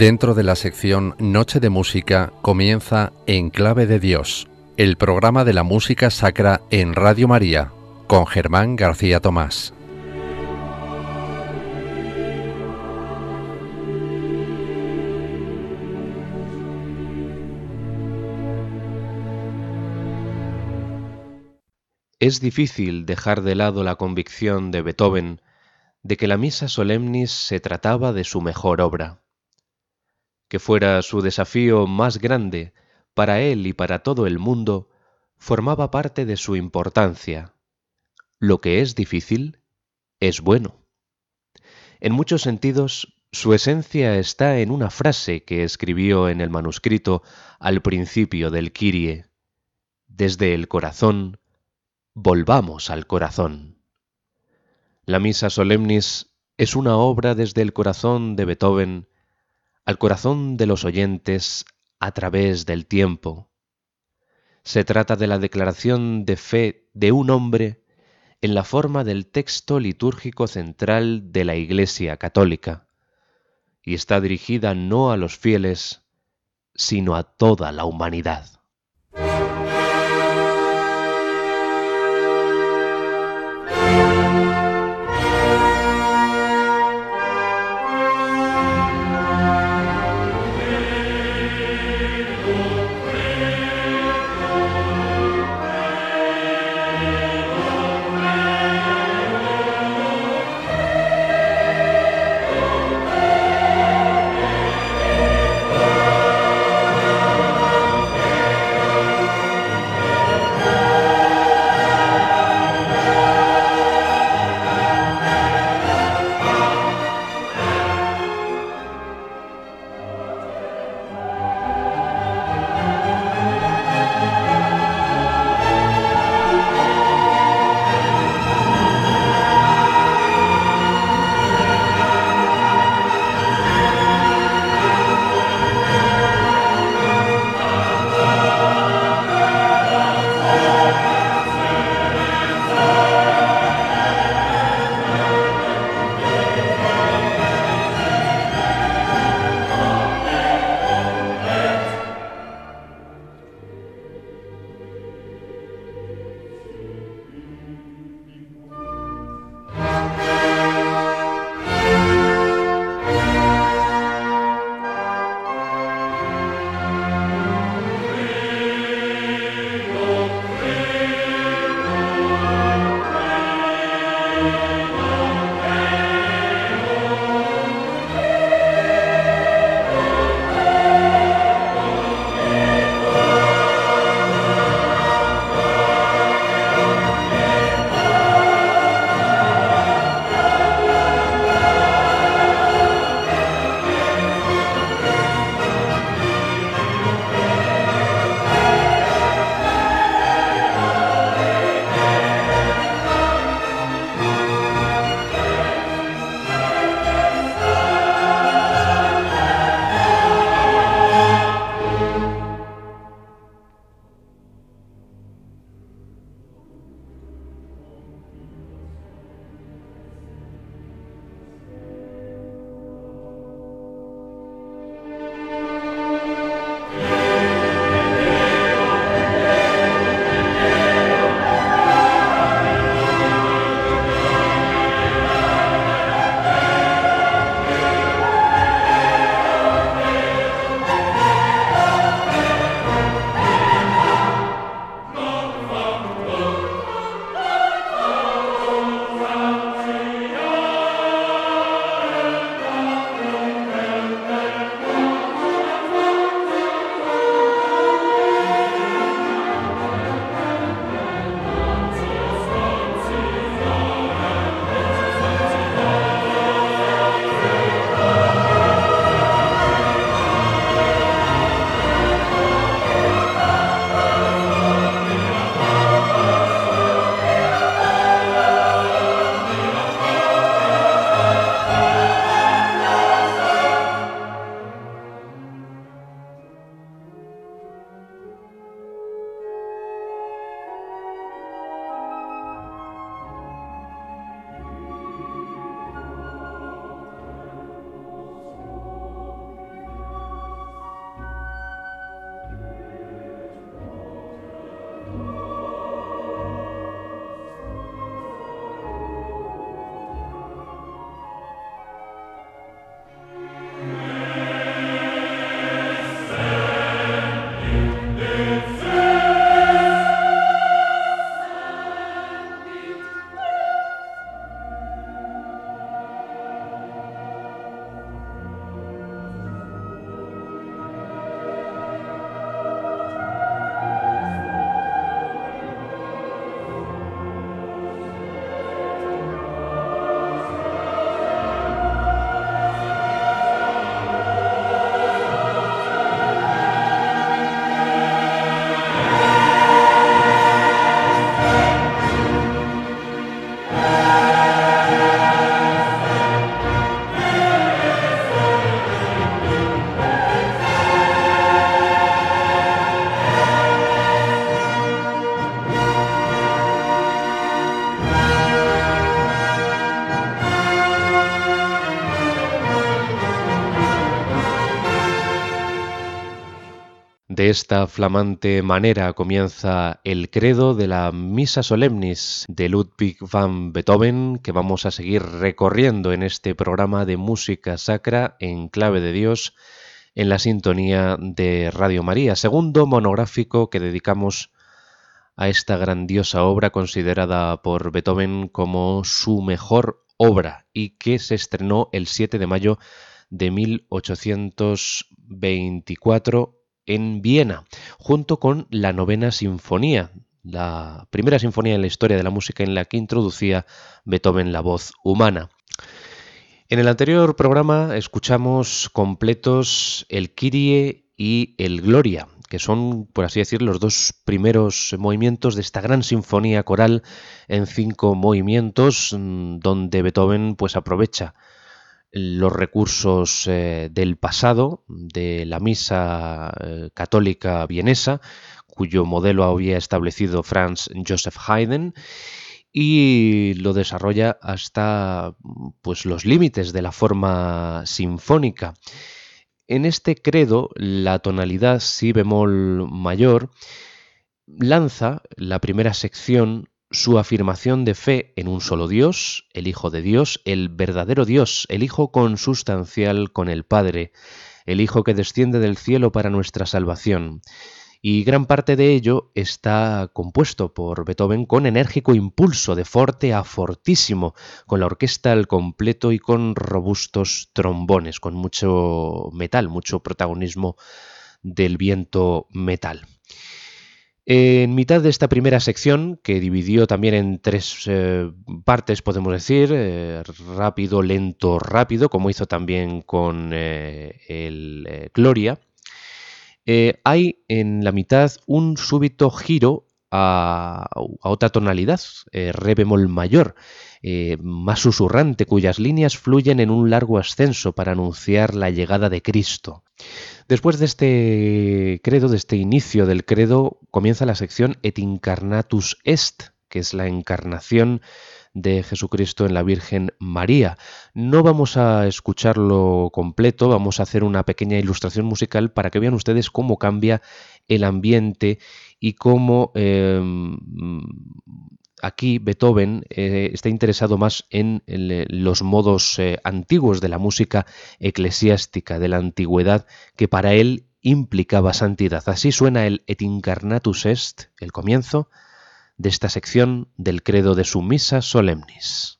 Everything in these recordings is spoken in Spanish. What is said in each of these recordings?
Dentro de la sección Noche de Música comienza En Clave de Dios, el programa de la música sacra en Radio María, con Germán García Tomás. Es difícil dejar de lado la convicción de Beethoven de que la Misa Solemnis se trataba de su mejor obra que fuera su desafío más grande para él y para todo el mundo, formaba parte de su importancia. Lo que es difícil es bueno. En muchos sentidos, su esencia está en una frase que escribió en el manuscrito al principio del Kyrie. Desde el corazón, volvamos al corazón. La Misa Solemnis es una obra desde el corazón de Beethoven al corazón de los oyentes a través del tiempo. Se trata de la declaración de fe de un hombre en la forma del texto litúrgico central de la Iglesia católica, y está dirigida no a los fieles, sino a toda la humanidad. De esta flamante manera comienza el credo de la Misa Solemnis de Ludwig van Beethoven que vamos a seguir recorriendo en este programa de música sacra en clave de Dios en la sintonía de Radio María, segundo monográfico que dedicamos a esta grandiosa obra considerada por Beethoven como su mejor obra y que se estrenó el 7 de mayo de 1824 en Viena, junto con la novena sinfonía, la primera sinfonía en la historia de la música en la que introducía Beethoven la voz humana. En el anterior programa escuchamos completos el Kyrie y el Gloria, que son, por así decir, los dos primeros movimientos de esta gran sinfonía coral en cinco movimientos, mm, donde Beethoven pues aprovecha los recursos eh, del pasado de la misa eh, católica vienesa, cuyo modelo había establecido Franz Joseph Haydn, y lo desarrolla hasta pues, los límites de la forma sinfónica. En este credo, la tonalidad si bemol mayor lanza la primera sección su afirmación de fe en un solo Dios, el Hijo de Dios, el verdadero Dios, el Hijo consustancial con el Padre, el Hijo que desciende del cielo para nuestra salvación. Y gran parte de ello está compuesto por Beethoven con enérgico impulso de forte a fortísimo, con la orquesta al completo y con robustos trombones, con mucho metal, mucho protagonismo del viento metal. En mitad de esta primera sección, que dividió también en tres eh, partes, podemos decir, eh, rápido, lento, rápido, como hizo también con eh, el Gloria, hay en la mitad un súbito giro a, otra tonalidad, re bemol mayor, más susurrante, cuyas líneas fluyen en un largo ascenso para anunciar la llegada de Cristo. Después de este credo, de este inicio del credo, comienza la sección Et incarnatus est, que es la encarnación de Jesucristo en la Virgen María. No vamos a escucharlo completo, vamos a hacer una pequeña ilustración musical para que vean ustedes cómo cambia el ambiente y cómo em, aquí Beethoven eh, está interesado más en los modos eh, antiguos de la música eclesiástica de la antigüedad que para él implicaba santidad. Así suena el Et incarnatus est, el comienzo de esta sección del credo de su misa solemnis.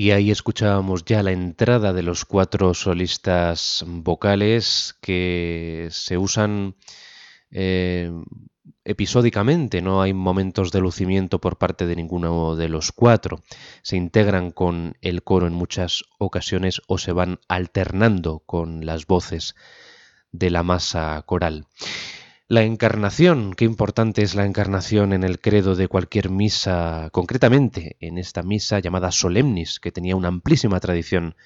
Y ahí escuchábamos ya la entrada de los cuatro solistas vocales que se usan eh, episódicamente, no hay momentos de lucimiento por parte de ninguno de los cuatro. Se integran con el coro en muchas ocasiones o se van alternando con las voces de la masa coral. La encarnación, qué importante es la encarnación en el credo de cualquier misa, concretamente en esta misa llamada Solemnis, que tenía una amplísima tradición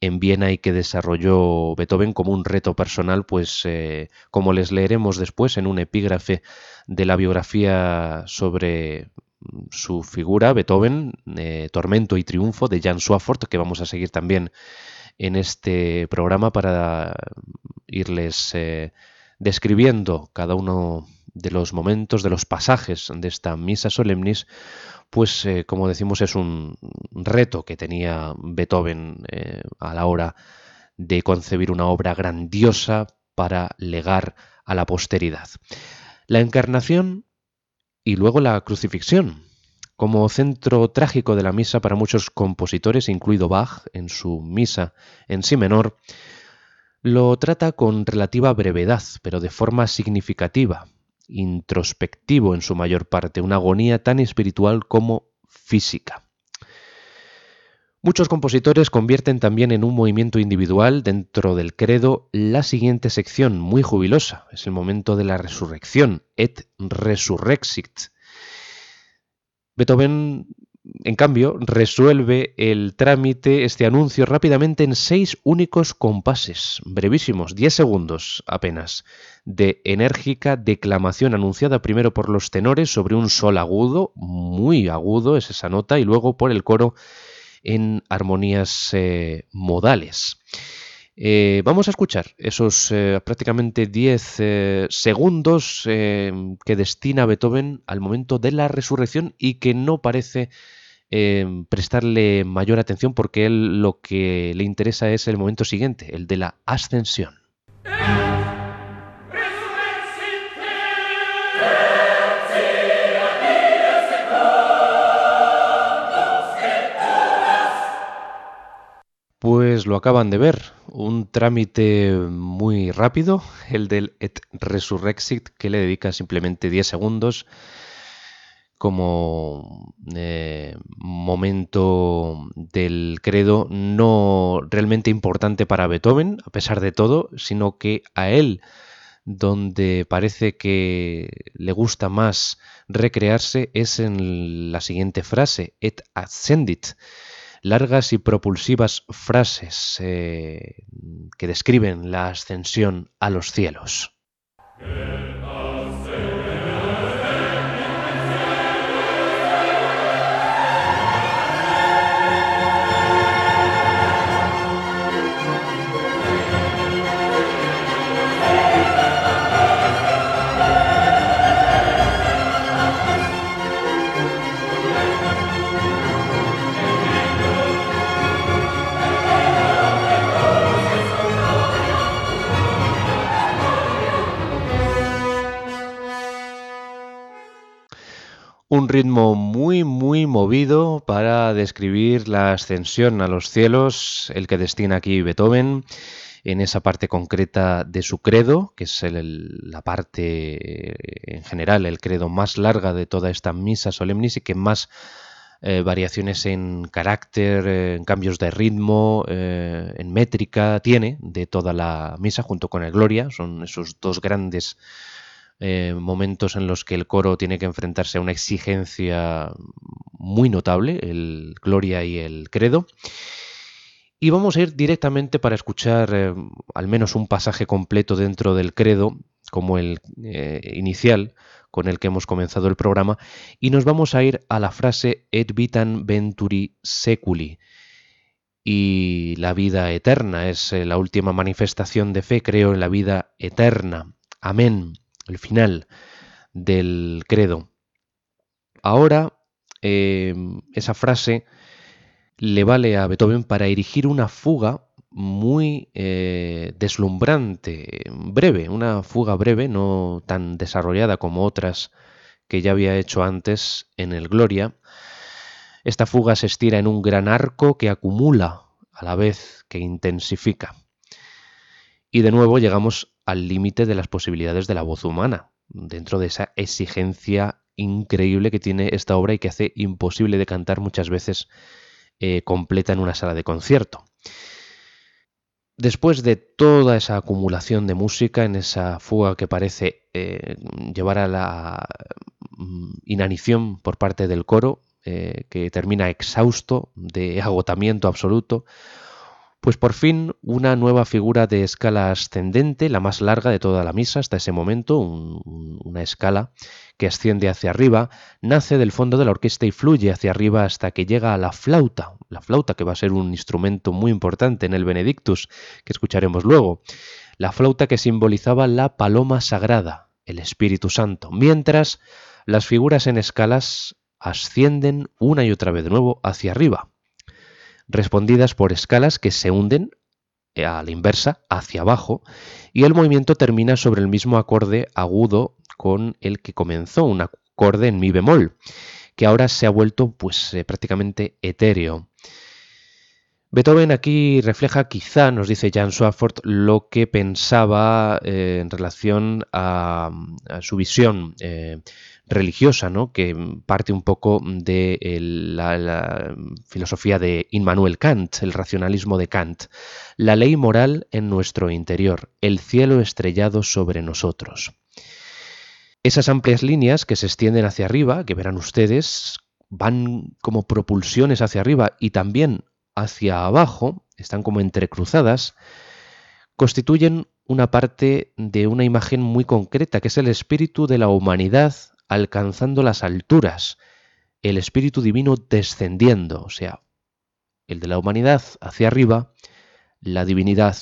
en Viena y que desarrolló Beethoven como un reto personal, pues eh, como les leeremos después en un epígrafe de la biografía sobre su figura, Beethoven, eh, Tormento y Triunfo, de Jan Swafford, que vamos a seguir también en este programa para irles... Eh, describiendo cada uno de los momentos, de los pasajes de esta misa solemnis, pues eh, como decimos es un reto que tenía Beethoven eh, a la hora de concebir una obra grandiosa para legar a la posteridad. La encarnación y luego la crucifixión como centro trágico de la misa para muchos compositores, incluido Bach en su misa en si menor, lo trata con relativa brevedad, pero de forma significativa, introspectivo en su mayor parte, una agonía tan espiritual como física. Muchos compositores convierten también en un movimiento individual dentro del credo la siguiente sección, muy jubilosa. Es el momento de la resurrección, et resurrexit. Beethoven, en cambio, resuelve el trámite, este anuncio, rápidamente en seis únicos compases, brevísimos, diez segundos apenas, de enérgica declamación anunciada primero por los tenores sobre un sol agudo, muy agudo es esa nota, y luego por el coro en armonías eh, modales. Eh, vamos a escuchar esos eh, prácticamente 10 segundos que destina Beethoven al momento de la resurrección y que no parece prestarle mayor atención porque él lo que le interesa es el momento siguiente, el de la ascensión. Pues lo acaban de ver, un trámite muy rápido, el del Et Resurrexit, que le dedica simplemente 10 segundos como eh, momento del credo no realmente importante para Beethoven, a pesar de todo, sino que a él donde parece que le gusta más recrearse es en la siguiente frase, et ascendit, largas y propulsivas frases eh, que describen la ascensión a los cielos. Un ritmo muy muy movido para describir la ascensión a los cielos, el que destina aquí Beethoven en esa parte concreta de su credo, que es la parte en general, el credo más larga de toda esta misa solemnis y que más eh, variaciones en carácter, en cambios de ritmo, eh, en métrica tiene de toda la misa junto con el Gloria, son esos dos grandes eh, momentos en los que el coro tiene que enfrentarse a una exigencia muy notable, el Gloria y el Credo. Y vamos a ir directamente para escuchar eh, al menos un pasaje completo dentro del credo, como el eh, inicial con el que hemos comenzado el programa, y nos vamos a ir a la frase et vitam venturi seculi. Y la vida eterna es la última manifestación de fe, creo en la vida eterna. Amén el final del credo. Ahora, em, esa frase le vale a Beethoven para erigir una fuga muy eh, deslumbrante, breve, una fuga breve, no tan desarrollada como otras que ya había hecho antes en el Gloria. Esta fuga se estira en un gran arco que acumula a la vez que intensifica. Y de nuevo llegamos al límite de las posibilidades de la voz humana, dentro de esa exigencia increíble que tiene esta obra y que hace imposible de cantar muchas veces eh, completa en una sala de concierto. Después de toda esa acumulación de música, en esa fuga que parece eh, llevar a la mm, inanición por parte del coro, eh, que termina exhausto de agotamiento absoluto, pues por fin una nueva figura de escala ascendente, la más larga de toda la misa hasta ese momento, una escala que asciende hacia arriba, nace del fondo de la orquesta y fluye hacia arriba hasta que llega a la flauta, la flauta que va a ser un instrumento muy importante en el Benedictus, que escucharemos luego, la flauta que simbolizaba la paloma sagrada, el Espíritu Santo, mientras las figuras en escalas ascienden una y otra vez de nuevo hacia arriba respondidas por escalas que se hunden eh, a la inversa, hacia abajo, y el movimiento termina sobre el mismo acorde agudo con el que comenzó, un acorde en mi bemol, que ahora se ha vuelto pues eh, prácticamente etéreo. Beethoven aquí refleja quizá, nos dice Jan Swafford, lo que pensaba eh, en relación a, su visión religiosa, ¿no? que parte un poco de la, filosofía de Immanuel Kant, el racionalismo de Kant. La ley moral en nuestro interior, el cielo estrellado sobre nosotros. Esas amplias líneas que se extienden hacia arriba, que verán ustedes, van como propulsiones hacia arriba y también hacia abajo, están como entrecruzadas, constituyen una parte de una imagen muy concreta, que es el espíritu de la humanidad alcanzando las alturas, el espíritu divino descendiendo, o sea, el de la humanidad hacia arriba, la divinidad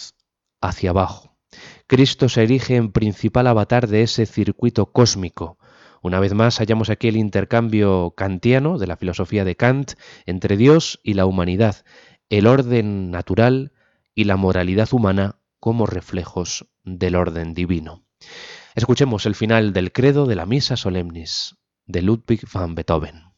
hacia abajo. Cristo se erige en principal avatar de ese circuito cósmico. Una vez más hallamos aquí el intercambio kantiano de la filosofía de Kant entre Dios y la humanidad, el orden natural y la moralidad humana como reflejos del orden divino. Escuchemos el final del credo de la Misa Solemnis de Ludwig van Beethoven.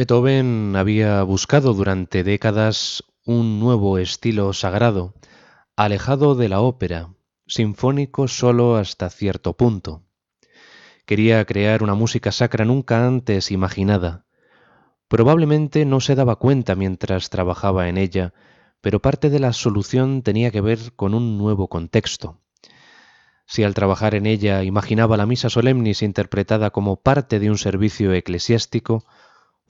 Beethoven había buscado durante décadas un nuevo estilo sagrado, alejado de la ópera, sinfónico solo hasta cierto punto. Quería crear una música sacra nunca antes imaginada. Probablemente no se daba cuenta mientras trabajaba en ella, pero parte de la solución tenía que ver con un nuevo contexto. Si al trabajar en ella imaginaba la misa solemnis interpretada como parte de un servicio eclesiástico,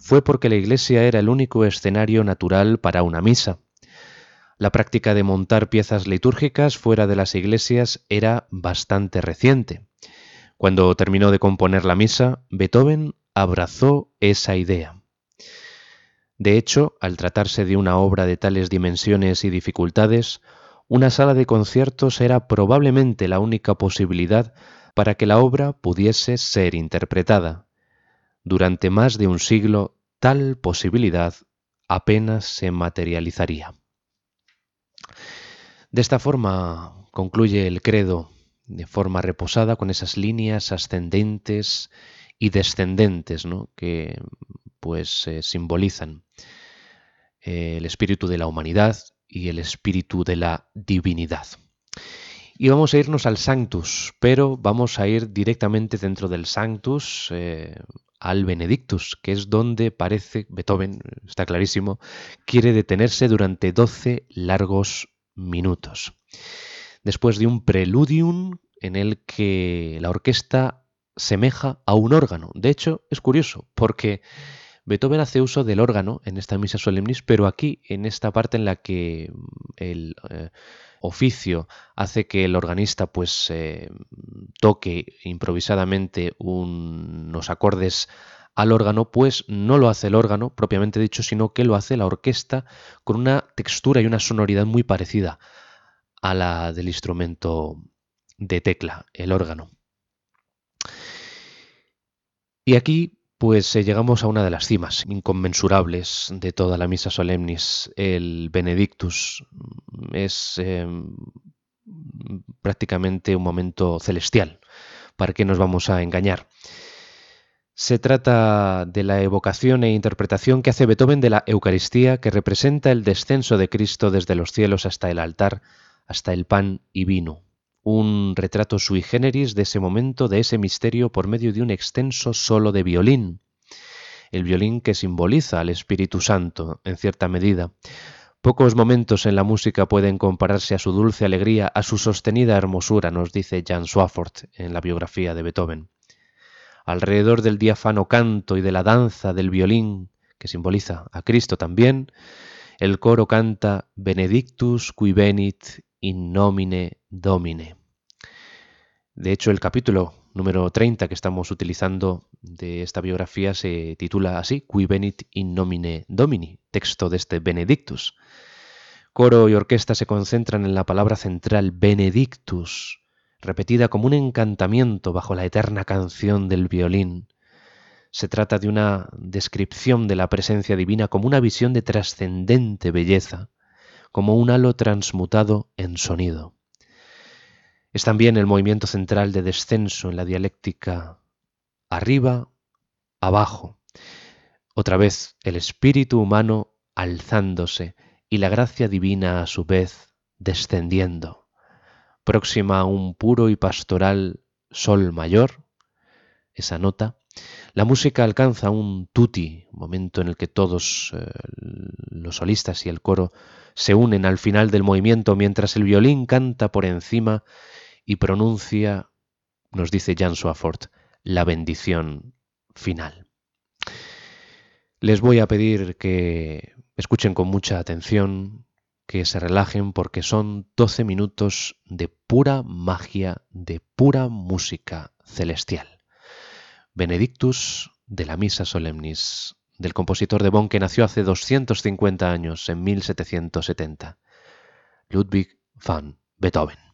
fue porque la iglesia era el único escenario natural para una misa. La práctica de montar piezas litúrgicas fuera de las iglesias era bastante reciente. Cuando terminó de componer la misa, Beethoven abrazó esa idea. De hecho, al tratarse de una obra de tales dimensiones y dificultades, una sala de conciertos era probablemente la única posibilidad para que la obra pudiese ser interpretada. Durante más de un siglo, tal posibilidad apenas se materializaría. De esta forma concluye el credo de forma reposada con esas líneas ascendentes y descendentes que pues eh, simbolizan eh, el espíritu de la humanidad y el espíritu de la divinidad. Y vamos a irnos al Sanctus, pero vamos a ir directamente dentro del Sanctus eh, al Benedictus, que es donde parece Beethoven, está clarísimo, quiere detenerse durante 12 largos minutos después de un preludium en el que la orquesta semeja a un órgano. De hecho, es curioso, porque Beethoven hace uso del órgano en esta misa solemnis, pero aquí, en esta parte en la que mm, el eh, oficio hace que el organista pues eh, toque improvisadamente unos acordes al órgano, pues no lo hace el órgano propiamente dicho, sino que lo hace la orquesta con una textura y una sonoridad muy parecida a la del instrumento de tecla, el órgano. Y aquí pues eh, llegamos a una de las cimas inconmensurables de toda la misa solemnis, el Benedictus. Es em, prácticamente un momento celestial. ¿Para qué nos vamos a engañar? Se trata de la evocación e interpretación que hace Beethoven de la Eucaristía que representa el descenso de Cristo desde los cielos hasta el altar hasta el pan y vino, un retrato sui generis de ese momento, de ese misterio, por medio de un extenso solo de violín, el violín que simboliza al Espíritu Santo, en cierta medida. Pocos momentos en la música pueden compararse a su dulce alegría, a su sostenida hermosura, nos dice Jan Swafford en la biografía de Beethoven. Alrededor del diáfano canto y de la danza del violín, que simboliza a Cristo también, el coro canta Benedictus qui venit in nomine domine. De hecho, el capítulo número 30 que estamos utilizando de esta biografía se titula así, Qui venit in nomine domini, texto de este Benedictus. Coro y orquesta se concentran en la palabra central Benedictus, repetida como un encantamiento bajo la eterna canción del violín. Se trata de una descripción de la presencia divina como una visión de trascendente belleza, como un halo transmutado en sonido. Es también el movimiento central de descenso en la dialéctica arriba, abajo. Otra vez el espíritu humano alzándose y la gracia divina a su vez descendiendo, próxima a un puro y pastoral sol mayor, esa nota, la música alcanza un tutti, momento en el que todos eh, los solistas y el coro se unen al final del movimiento mientras el violín canta por encima y pronuncia, nos dice Jan Swafford, la bendición final. Les voy a pedir que escuchen con mucha atención, que se relajen porque son 12 minutos de pura magia, de pura música celestial. Benedictus de la Misa Solemnis del compositor de Bonn que nació hace 250 años, en 1770, Ludwig van Beethoven.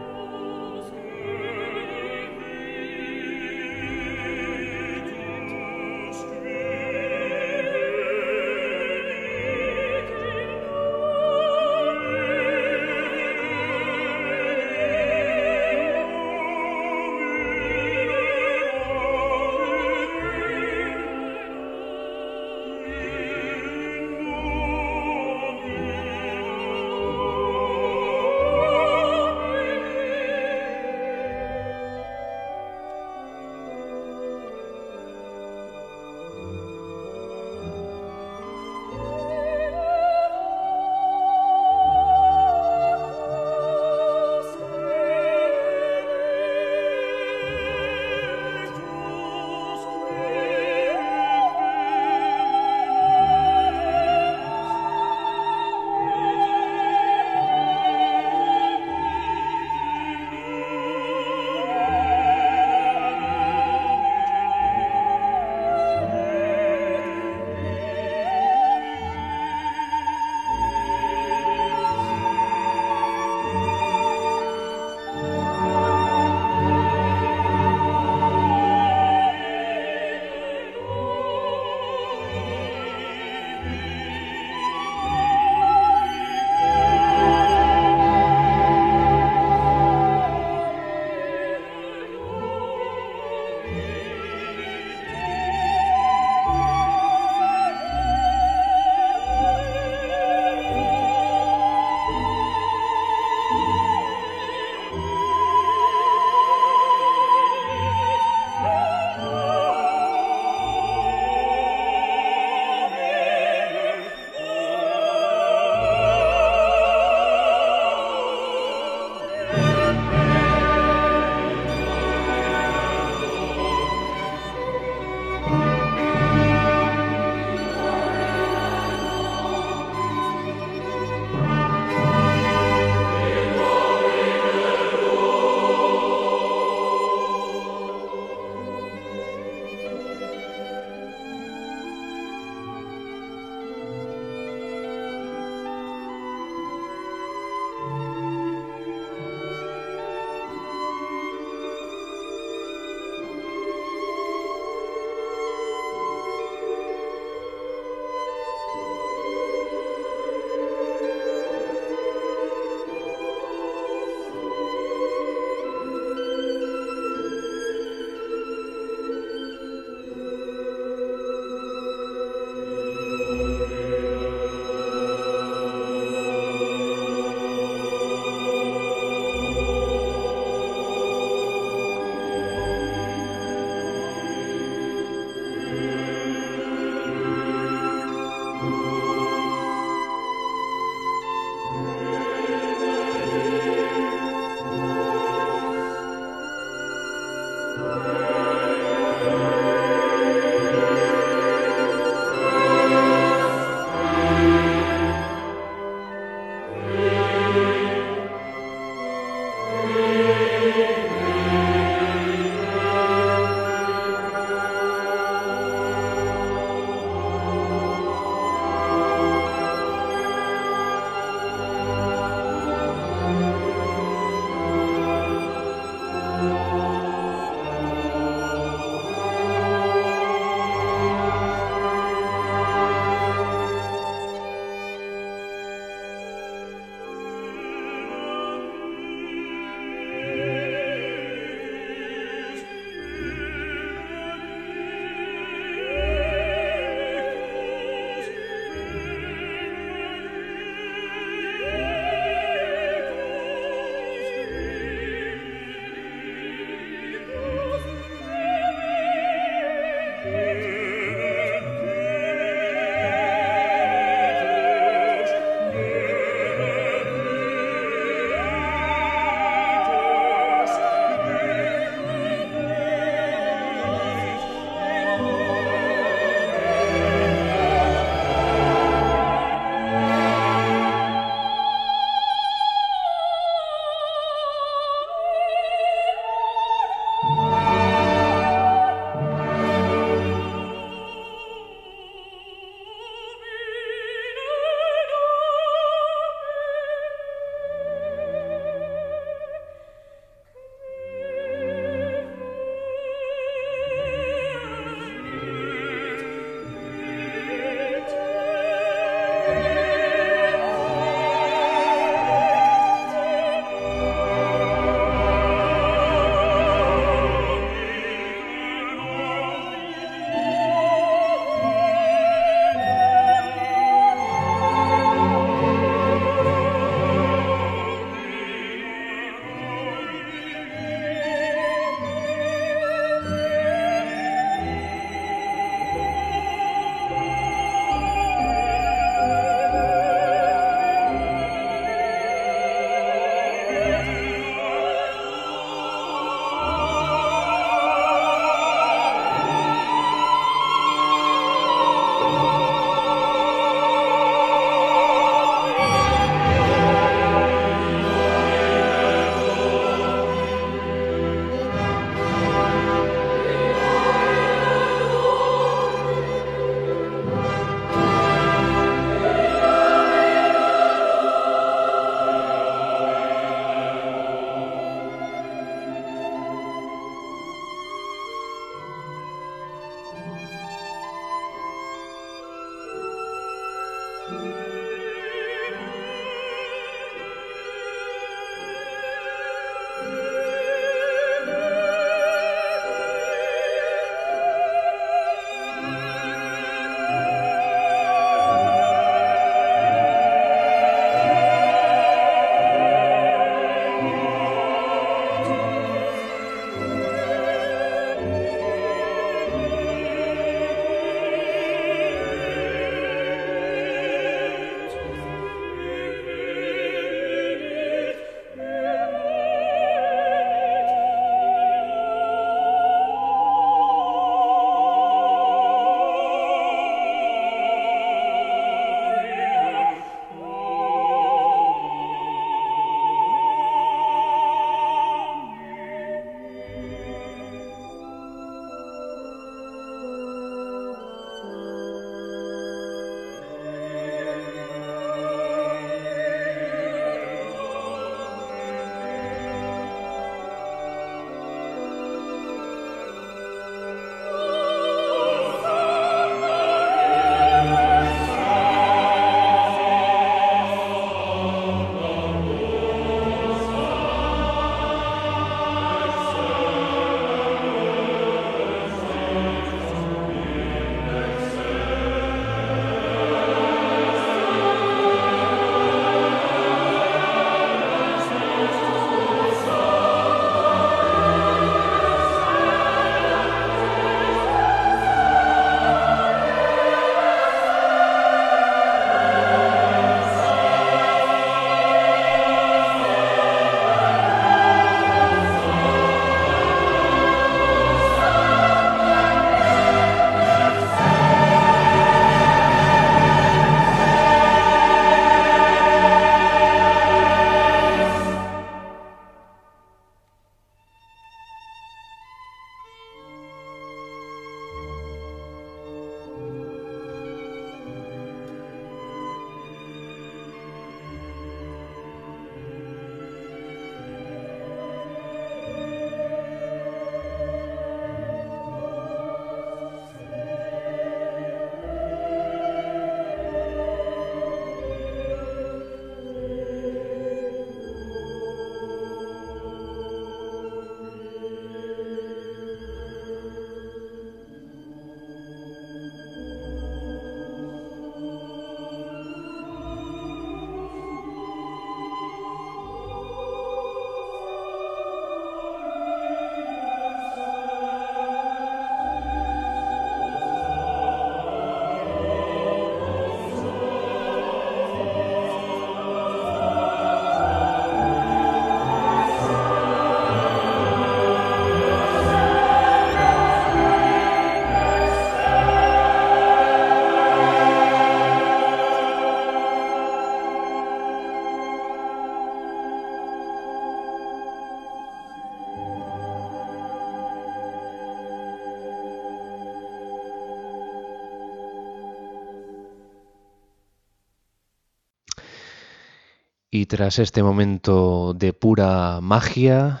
Tras este momento de pura magia,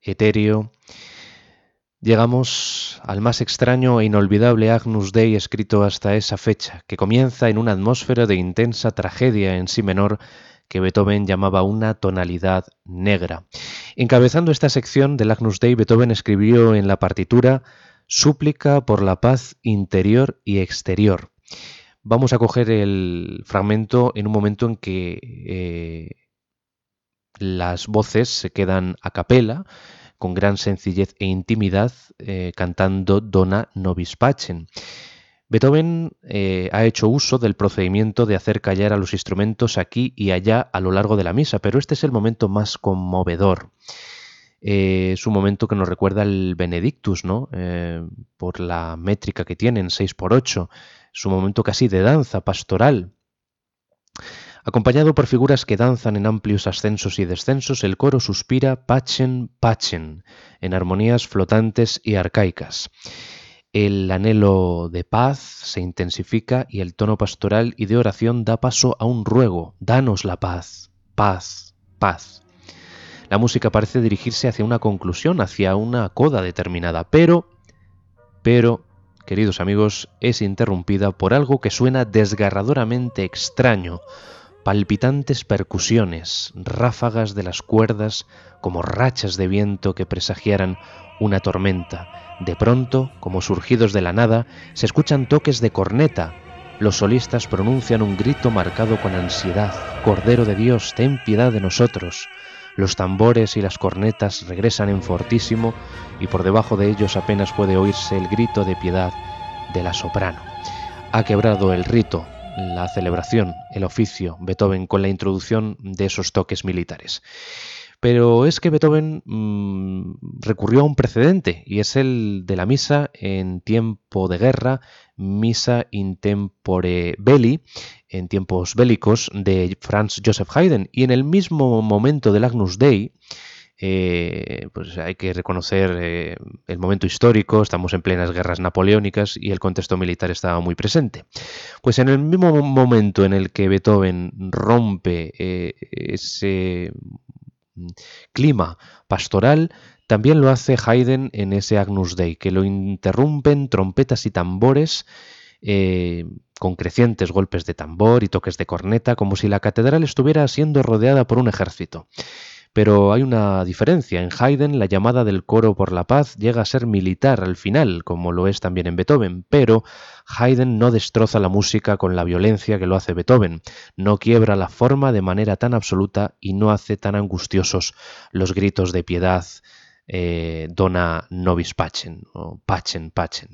etéreo, llegamos al más extraño e inolvidable Agnus Dei escrito hasta esa fecha, que comienza en una atmósfera de intensa tragedia en sí menor que Beethoven llamaba una tonalidad negra. Encabezando esta sección del Agnus Dei, Beethoven escribió en la partitura Súplica por la paz interior y exterior. Vamos a coger el fragmento en un momento en que eh, las voces se quedan a capela, con gran sencillez e intimidad, eh, cantando Dona Nobis Pacem. Beethoven eh, ha hecho uso del procedimiento de hacer callar a los instrumentos aquí y allá a lo largo de la misa, pero este es el momento más conmovedor. es un momento que nos recuerda el Benedictus, ¿no? por la métrica que tienen, 6 por 8 su momento casi de danza pastoral. Acompañado por figuras que danzan en amplios ascensos y descensos, el coro suspira pachen, pachen, en armonías flotantes y arcaicas. El anhelo de paz se intensifica y el tono pastoral y de oración da paso a un ruego, danos la paz, paz, paz. La música parece dirigirse hacia una conclusión, hacia una coda determinada, pero, pero queridos amigos, es interrumpida por algo que suena desgarradoramente extraño, palpitantes percusiones, ráfagas de las cuerdas como rachas de viento que presagiaran una tormenta. De pronto, como surgidos de la nada, se escuchan toques de corneta. Los solistas pronuncian un grito marcado con ansiedad. Cordero de Dios, ten piedad de nosotros. Los tambores y las cornetas regresan en fortísimo y por debajo de ellos apenas puede oírse el grito de piedad de la soprano. Ha quebrado el rito, la celebración, el oficio, Beethoven con la introducción de esos toques militares. Pero es que Beethoven mm, recurrió a un precedente y es el de la misa en tiempo de guerra, misa in tempore belli, en tiempos bélicos, de Franz Joseph Haydn. Y en el mismo momento del Agnus Dei, eh, pues hay que reconocer eh, el momento histórico, estamos en plenas guerras napoleónicas y el contexto militar estaba muy presente. Pues en el mismo momento en el que Beethoven rompe eh, ese clima pastoral, también lo hace Haydn en ese Agnus Dei, que lo interrumpen trompetas y tambores con crecientes golpes de tambor y toques de corneta, como si la catedral estuviera siendo rodeada por un ejército. Pero hay una diferencia. En Haydn la llamada del coro por la paz llega a ser militar al final, como lo es también en Beethoven, pero Haydn no destroza la música con la violencia que lo hace Beethoven, no quiebra la forma de manera tan absoluta y no hace tan angustiosos los gritos de piedad eh, dona nobis pacem o pacem pacem.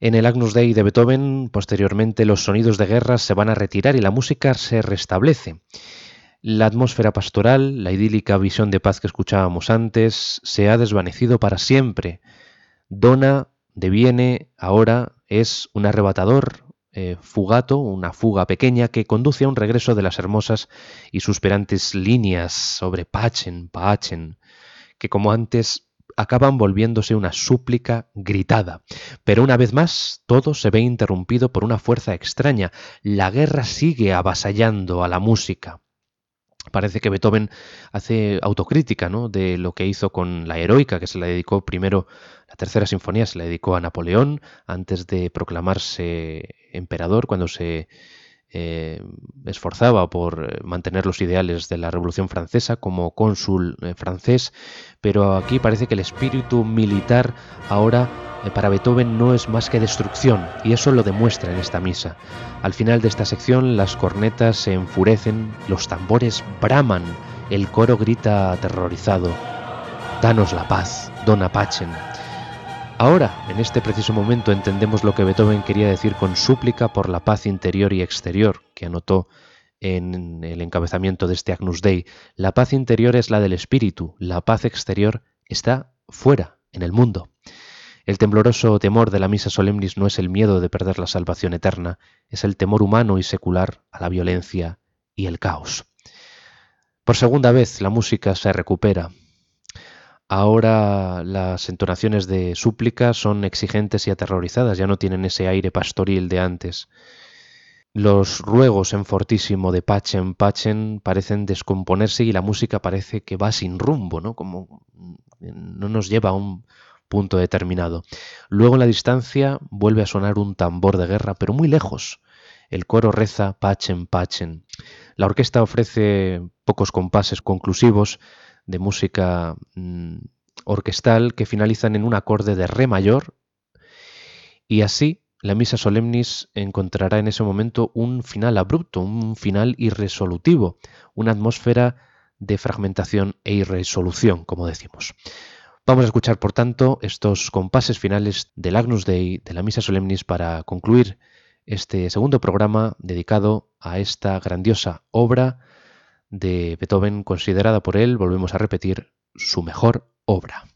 En el Agnus Dei de Beethoven, posteriormente los sonidos de guerra se van a retirar y la música se restablece. La atmósfera pastoral, la idílica visión de paz que escuchábamos antes, se ha desvanecido para siempre. Dona deviene ahora es un arrebatador eh, fugato, una fuga pequeña que conduce a un regreso de las hermosas y suspirantes líneas sobre Pachen, Pachen, que como antes acaban volviéndose una súplica gritada. Pero una vez más, todo se ve interrumpido por una fuerza extraña. La guerra sigue avasallando a la música. Parece que Beethoven hace autocrítica ¿no? de lo que hizo con la heroica, que se la dedicó primero, la tercera sinfonía se la dedicó a Napoleón antes de proclamarse emperador, cuando se eh, esforzaba por eh, mantener los ideales de la Revolución Francesa como cónsul eh, francés, pero aquí parece que el espíritu militar ahora para Beethoven no es más que destrucción, y eso lo demuestra en esta misa. Al final de esta sección las cornetas se enfurecen, los tambores braman, el coro grita aterrorizado, Danos la paz, Don Apachen. Ahora, en este preciso momento, entendemos lo que Beethoven quería decir con súplica por la paz interior y exterior, que anotó en el encabezamiento de este Agnus Dei. La paz interior es la del espíritu, la paz exterior está fuera, en el mundo. El tembloroso temor de la misa solemnis no es el miedo de perder la salvación eterna, es el temor humano y secular a la violencia y el caos. Por segunda vez la música se recupera, Ahora las entonaciones de súplica son exigentes y aterrorizadas, ya no tienen ese aire pastoril de antes. Los ruegos en fortísimo de Pachen Pachen parecen descomponerse y la música parece que va sin rumbo, ¿no? Como no nos lleva a un punto determinado. Luego en la distancia vuelve a sonar un tambor de guerra, pero muy lejos. El coro reza Pachen Pachen. La orquesta ofrece pocos compases conclusivos, de música mm, orquestal que finalizan en un acorde de re mayor y así la misa solemnis encontrará en ese momento un final abrupto, un final irresolutivo, una atmósfera de fragmentación e irresolución, como decimos. Vamos a escuchar, por tanto, estos compases finales del Agnus Dei, de la Misa Solemnis, para concluir este segundo programa dedicado a esta grandiosa obra de Beethoven, considerada por él, volvemos a repetir, su mejor obra.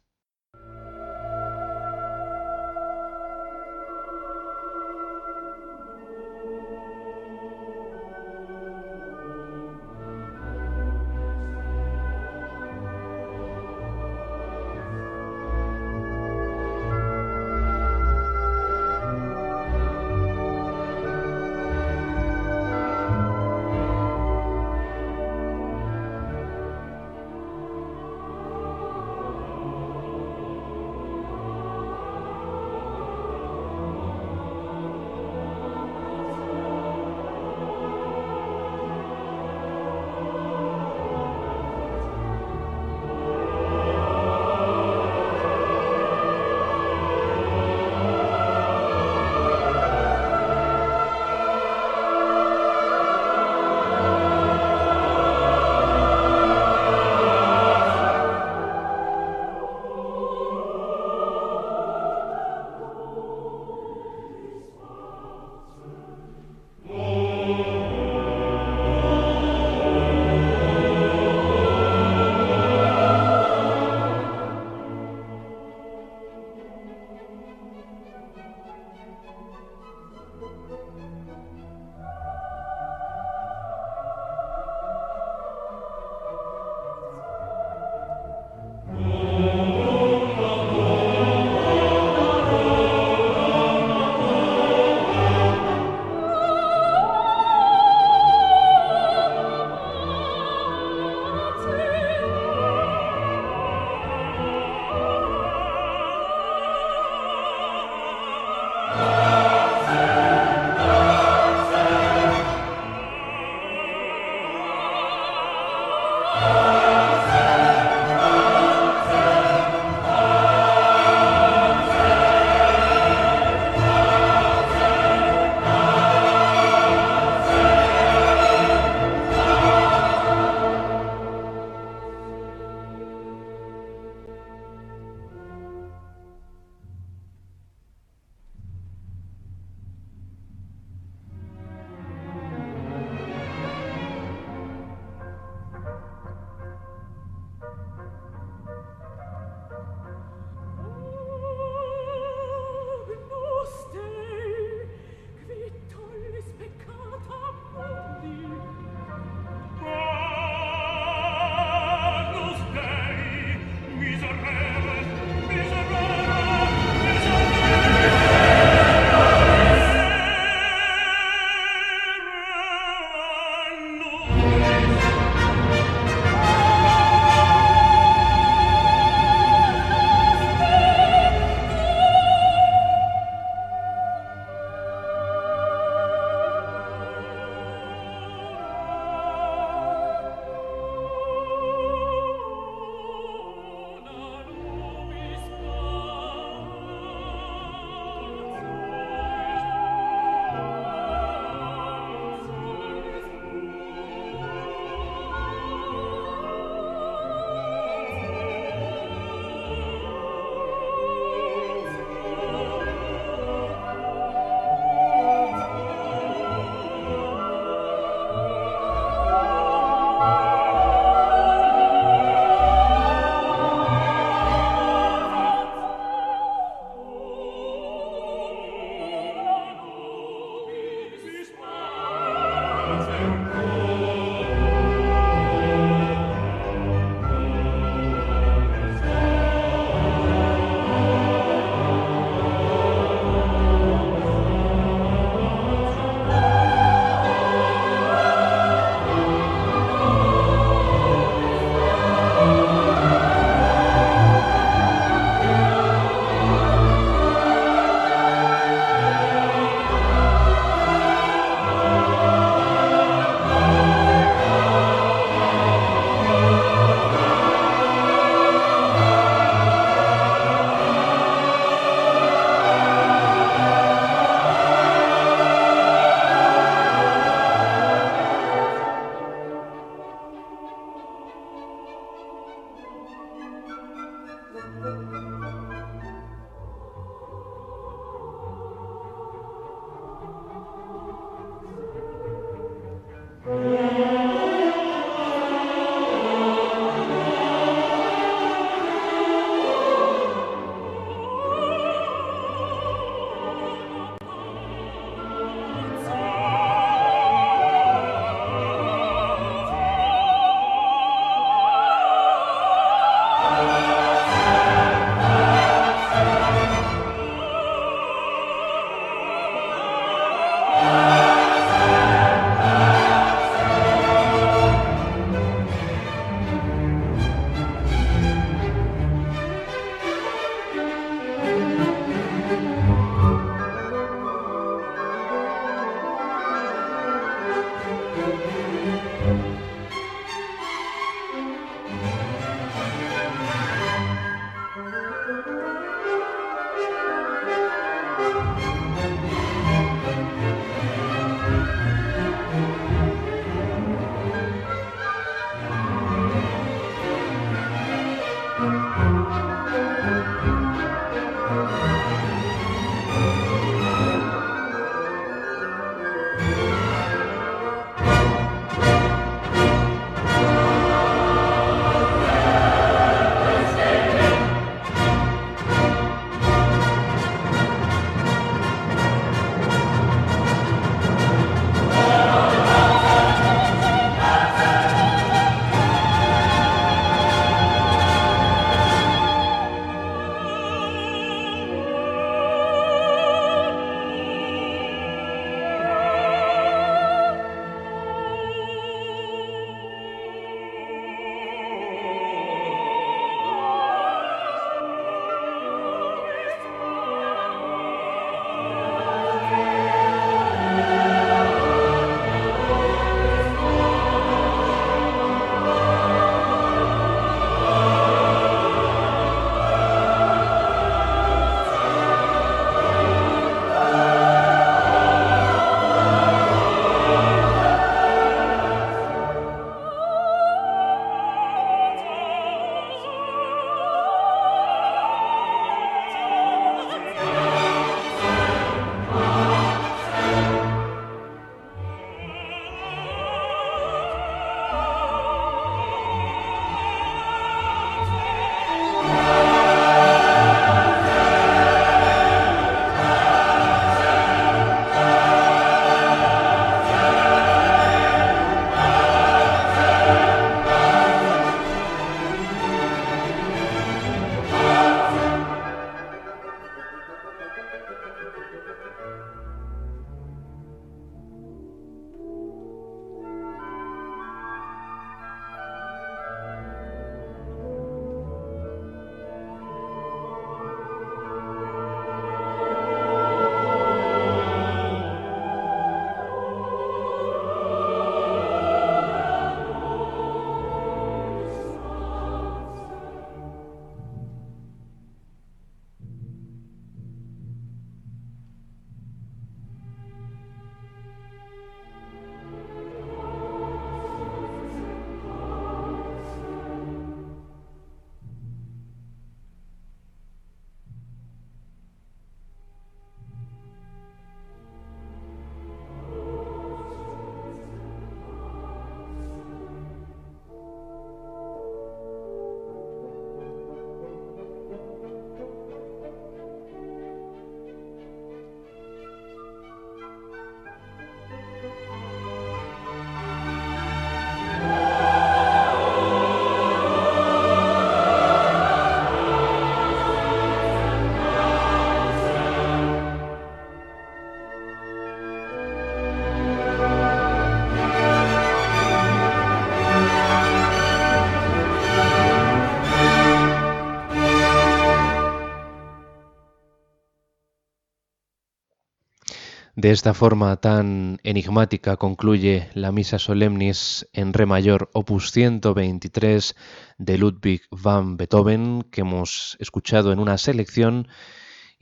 Esta forma tan enigmática concluye la Misa Solemnis en Re mayor, opus 123 de Ludwig van Beethoven, que hemos escuchado en una selección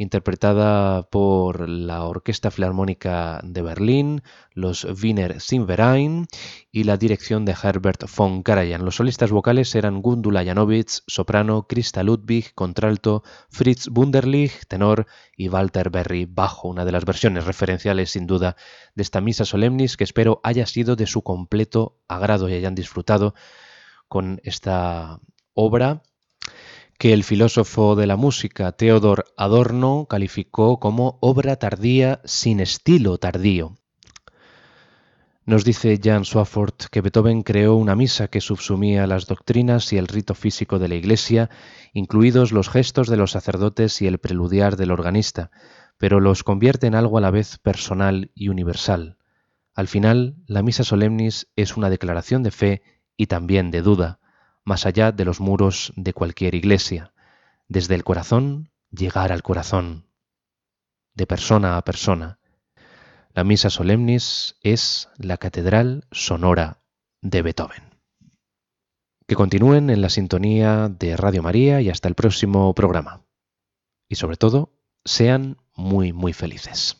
interpretada por la Orquesta Filarmónica de Berlín, los Wiener Sinverein y la dirección de Herbert von Karajan. Los solistas vocales eran Gundula Janowitz, soprano, Christa Ludwig, contralto, Fritz Wunderlich, tenor y Walter Berry, bajo, una de las versiones referenciales sin duda de esta misa solemnis que espero haya sido de su completo agrado y hayan disfrutado con esta obra que el filósofo de la música Theodor Adorno calificó como obra tardía sin estilo tardío. Nos dice Jan Swafford que Beethoven creó una misa que subsumía las doctrinas y el rito físico de la Iglesia, incluidos los gestos de los sacerdotes y el preludiar del organista, pero los convierte en algo a la vez personal y universal. Al final, la misa solemnis es una declaración de fe y también de duda más allá de los muros de cualquier iglesia, desde el corazón llegar al corazón, de persona a persona. La misa solemnis es la catedral sonora de Beethoven. Que continúen en la sintonía de Radio María y hasta el próximo programa. Y sobre todo, sean muy, muy felices.